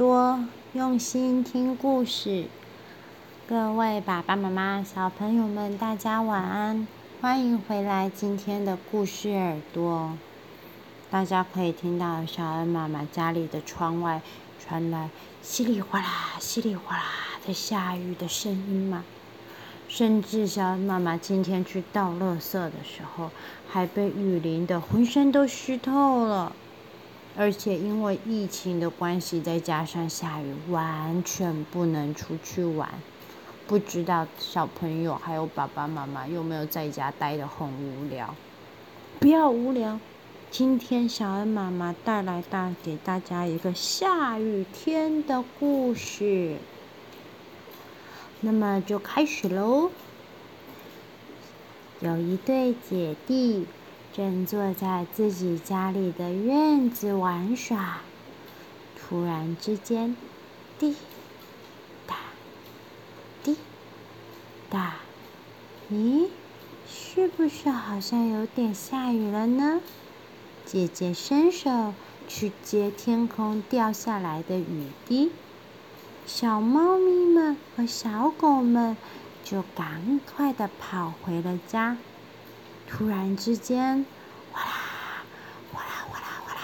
多，用心听故事。各位爸爸妈妈、小朋友们，大家晚安！欢迎回来今天的故事耳朵。大家可以听到小恩妈妈家里的窗外传来稀里哗啦、稀里哗啦的下雨的声音吗？甚至小恩妈妈今天去倒垃圾的时候，还被雨淋得浑身都湿透了。而且因为疫情的关系，再加上下雨，完全不能出去玩。不知道小朋友还有爸爸妈妈有没有在家待得很无聊？不要无聊，今天小恩妈妈带来带给大家一个下雨天的故事。那么就开始喽。有一对姐弟。正坐在自己家里的院子玩耍，突然之间，滴答滴答，咦，是不是好像有点下雨了呢？姐姐伸手去接天空掉下来的雨滴，小猫咪们和小狗们就赶快的跑回了家。突然之间，哗啦，哗啦，哗啦，哗啦，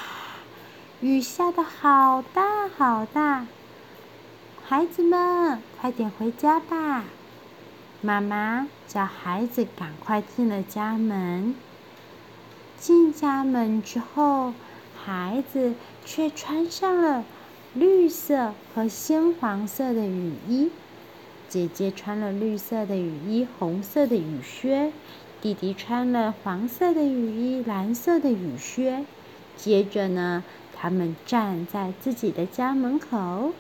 雨下的好大好大！孩子们，快点回家吧！妈妈叫孩子赶快进了家门。进家门之后，孩子却穿上了绿色和鲜黄色的雨衣。姐姐穿了绿色的雨衣，红色的雨靴。弟弟穿了黄色的雨衣，蓝色的雨靴。接着呢，他们站在自己的家门口。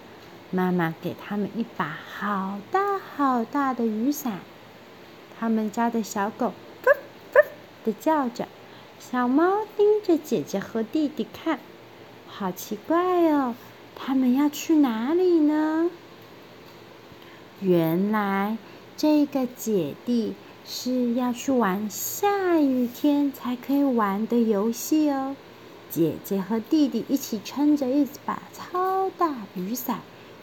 妈妈给他们一把好大好大的雨伞。他们家的小狗“呜呜”的叫着，小猫盯着姐姐和弟弟看，好奇怪哦，他们要去哪里呢？原来这个姐弟。是要去玩下雨天才可以玩的游戏哦。姐姐和弟弟一起撑着一把超大雨伞，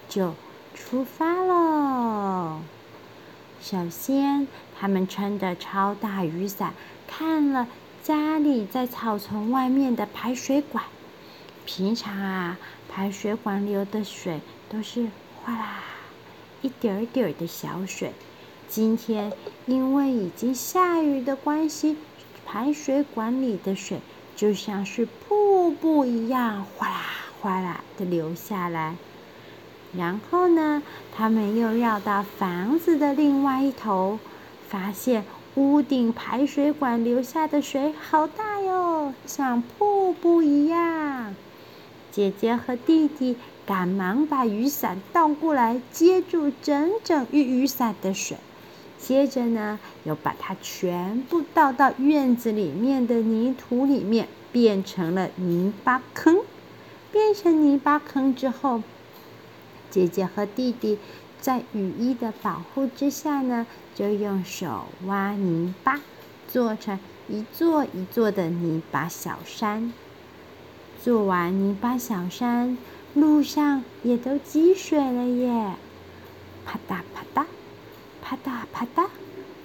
就出发喽。首先，他们撑着超大雨伞，看了家里在草丛外面的排水管。平常啊，排水管流的水都是哗啦一点点的小水。今天因为已经下雨的关系，排水管里的水就像是瀑布一样，哗啦哗啦的流下来。然后呢，他们又绕到房子的另外一头，发现屋顶排水管流下的水好大哟，像瀑布一样。姐姐和弟弟赶忙把雨伞倒过来，接住整整一雨伞的水。接着呢，又把它全部倒到院子里面的泥土里面，变成了泥巴坑。变成泥巴坑之后，姐姐和弟弟在雨衣的保护之下呢，就用手挖泥巴，做成一座一座的泥巴小山。做完泥巴小山，路上也都积水了耶，啪嗒啪嗒。啪嗒啪嗒，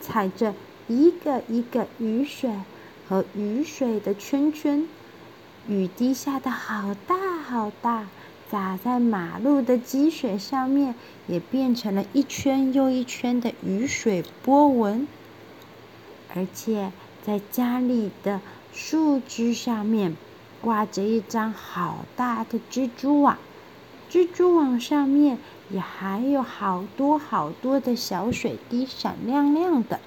踩着一个一个雨水和雨水的圈圈，雨滴下的好大好大，洒在马路的积水上面，也变成了一圈又一圈的雨水波纹。而且在家里的树枝上面挂着一张好大的蜘蛛网，蜘蛛网上面。也还有好多好多的小水滴，闪亮亮的。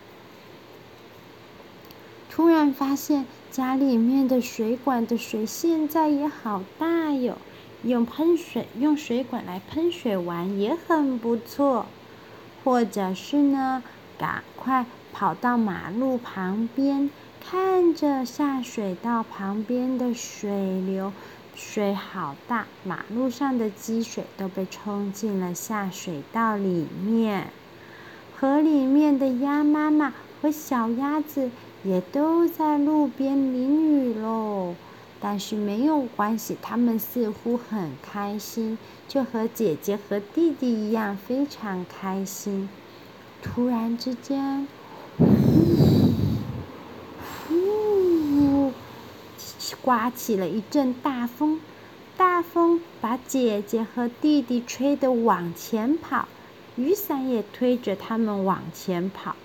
突然发现家里面的水管的水现在也好大哟，用喷水用水管来喷水玩也很不错。或者是呢，赶快跑到马路旁边，看着下水道旁边的水流。水好大，马路上的积水都被冲进了下水道里面。河里面的鸭妈妈和小鸭子也都在路边淋雨喽。但是没有关系，他们似乎很开心，就和姐姐和弟弟一样非常开心。突然之间，刮起了一阵大风，大风把姐姐和弟弟吹得往前跑，雨伞也推着他们往前跑。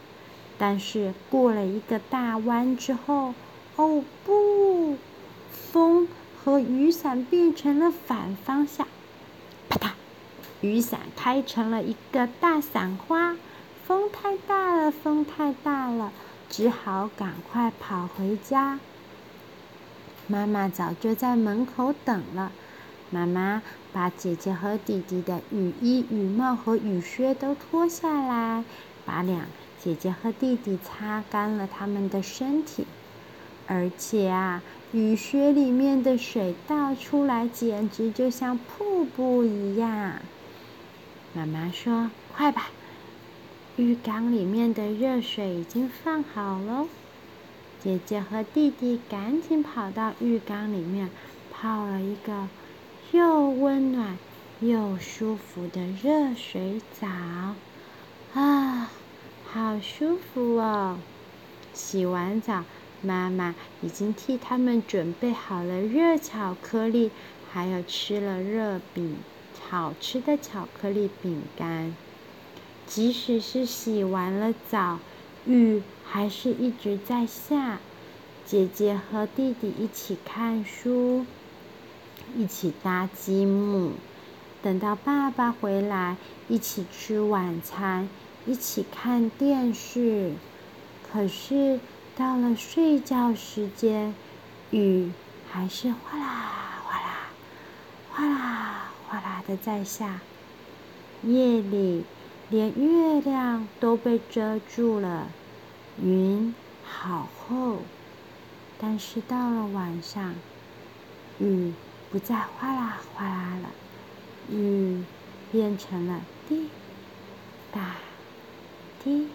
但是过了一个大弯之后，哦不！风和雨伞变成了反方向，啪嗒！雨伞开成了一个大伞花。风太大了，风太大了，只好赶快跑回家。妈妈早就在门口等了。妈妈把姐姐和弟弟的雨衣、雨帽和雨靴都脱下来，把两姐姐和弟弟擦干了他们的身体。而且啊，雨靴里面的水倒出来，简直就像瀑布一样。妈妈说：“快吧！”浴缸里面的热水已经放好了，姐姐和弟弟赶紧跑到浴缸里面泡了一个又温暖又舒服的热水澡，啊，好舒服哦！洗完澡，妈妈已经替他们准备好了热巧克力，还有吃了热饼，好吃的巧克力饼干。即使是洗完了澡，雨还是一直在下。姐姐和弟弟一起看书，一起搭积木，等到爸爸回来，一起吃晚餐，一起看电视。可是到了睡觉时间，雨还是哗啦哗啦，哗啦哗啦的在下。夜里。连月亮都被遮住了，云好厚。但是到了晚上，雨不再哗啦哗啦了，雨变成了滴答滴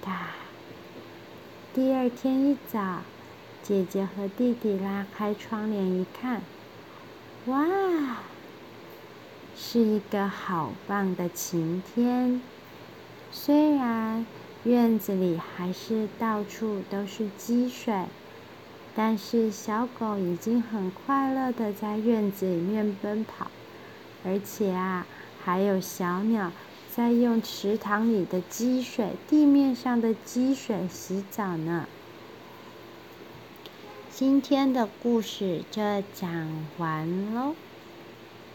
答。第二天一早，姐姐和弟弟拉开窗帘一看，哇！是一个好棒的晴天，虽然院子里还是到处都是积水，但是小狗已经很快乐的在院子里面奔跑，而且啊，还有小鸟在用池塘里的积水、地面上的积水洗澡呢。今天的故事就讲完喽。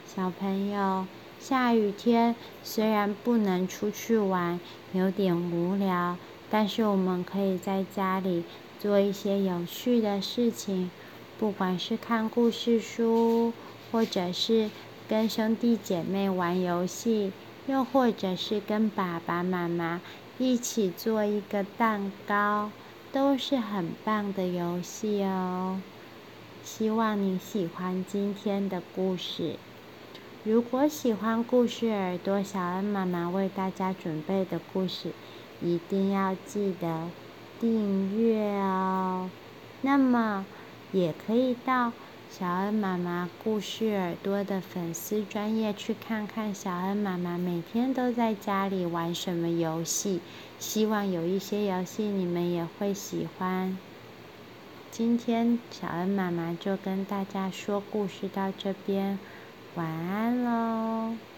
小朋友，下雨天虽然不能出去玩，有点无聊，但是我们可以在家里做一些有趣的事情，不管是看故事书，或者是跟兄弟姐妹玩游戏，又或者是跟爸爸妈妈一起做一个蛋糕，都是很棒的游戏哦。希望你喜欢今天的故事。如果喜欢故事耳朵小恩妈妈为大家准备的故事，一定要记得订阅哦。那么，也可以到小恩妈妈故事耳朵的粉丝专页去看看小恩妈妈每天都在家里玩什么游戏。希望有一些游戏你们也会喜欢。今天小恩妈妈就跟大家说故事到这边。晚安喽。